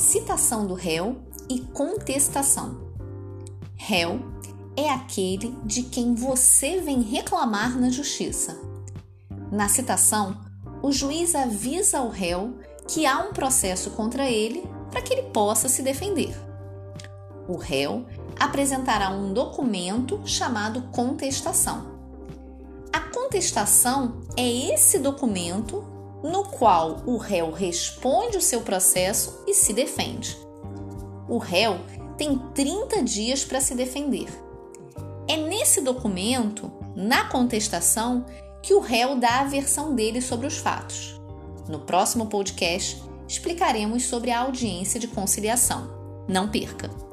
citação do réu e contestação. Réu é aquele de quem você vem reclamar na justiça. Na citação, o juiz avisa ao réu que há um processo contra ele para que ele possa se defender. O réu apresentará um documento chamado contestação. A contestação é esse documento no qual o réu responde o seu processo e se defende. O réu tem 30 dias para se defender. É nesse documento, na contestação, que o réu dá a versão dele sobre os fatos. No próximo podcast, explicaremos sobre a audiência de conciliação. Não perca!